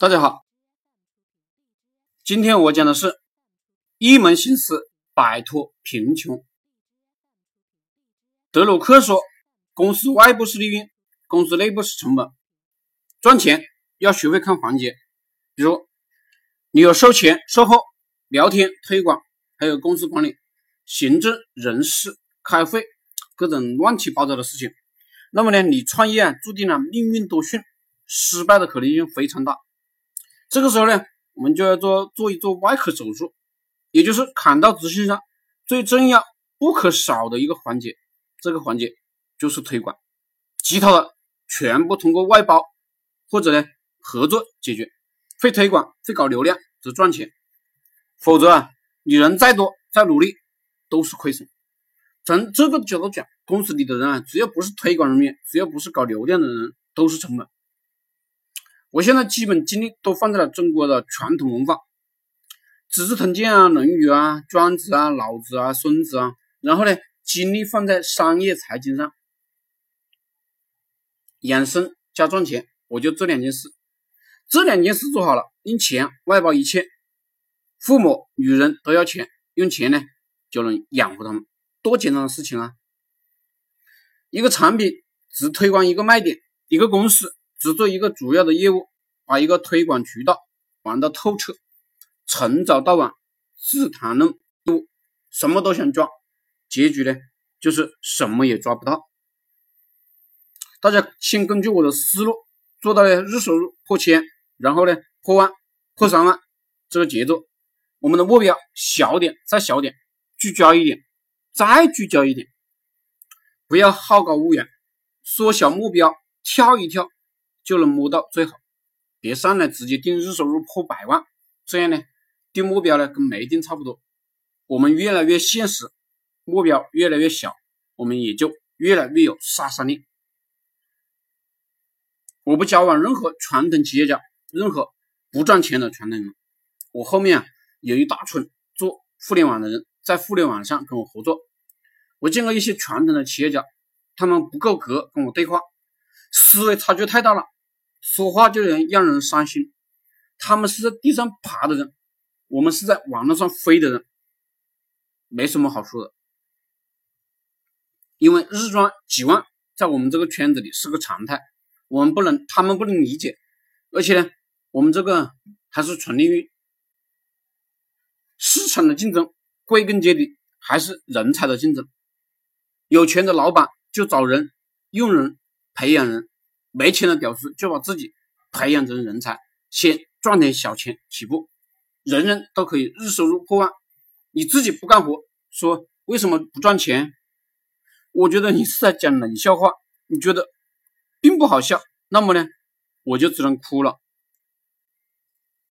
大家好，今天我讲的是一门心思摆脱贫穷。德鲁克说，公司外部是利润，公司内部是成本。赚钱要学会看环节，比如你有收钱、售后、聊天、推广，还有公司管理、行政、人事、开会，各种乱七八糟的事情。那么呢，你创业啊，注定了命运多舛，失败的可能性非常大。这个时候呢，我们就要做做一做外科手术，也就是砍到执行上最重要、不可少的一个环节。这个环节就是推广，其他的全部通过外包或者呢合作解决。会推广、会搞流量则赚钱，否则啊，你人再多再努力都是亏损。从这个角度讲，公司里的人啊，只要不是推广人员，只要不是搞流量的人，都是成本。我现在基本精力都放在了中国的传统文化，《资治通鉴》啊，《论语》啊，《庄子》啊，《老子》啊，《孙子》啊，然后呢，精力放在商业财经上，养生加赚钱，我就这两件事，这两件事做好了，用钱外包一切，父母、女人都要钱，用钱呢就能养活他们，多简单的事情啊！一个产品只推广一个卖点，一个公司。只做一个主要的业务，把一个推广渠道玩到透彻，从早到晚只谈论业务，什么都想抓，结局呢就是什么也抓不到。大家先根据我的思路做到了日收入破千，然后呢破万、破三万这个节奏，我们的目标小点再小点，聚焦一点再聚焦一点，不要好高骛远，缩小目标，跳一跳。就能摸到最好，别上来直接定日收入破百万，这样呢，定目标呢跟没定差不多。我们越来越现实，目标越来越小，我们也就越来越有杀伤力。我不交往任何传统企业家，任何不赚钱的传统人。我后面啊有一大群做互联网的人，在互联网上跟我合作。我见过一些传统的企业家，他们不够格跟我对话，思维差距太大了。说话就能让人伤心。他们是在地上爬的人，我们是在网络上飞的人，没什么好说的。因为日赚几万，在我们这个圈子里是个常态，我们不能，他们不能理解。而且呢，我们这个还是纯利润。市场的竞争，归根结底还是人才的竞争。有钱的老板就找人、用人、培养人。没钱的屌丝就把自己培养成人才，先赚点小钱起步，人人都可以日收入破万。你自己不干活，说为什么不赚钱？我觉得你是在讲冷笑话，你觉得并不好笑，那么呢，我就只能哭了。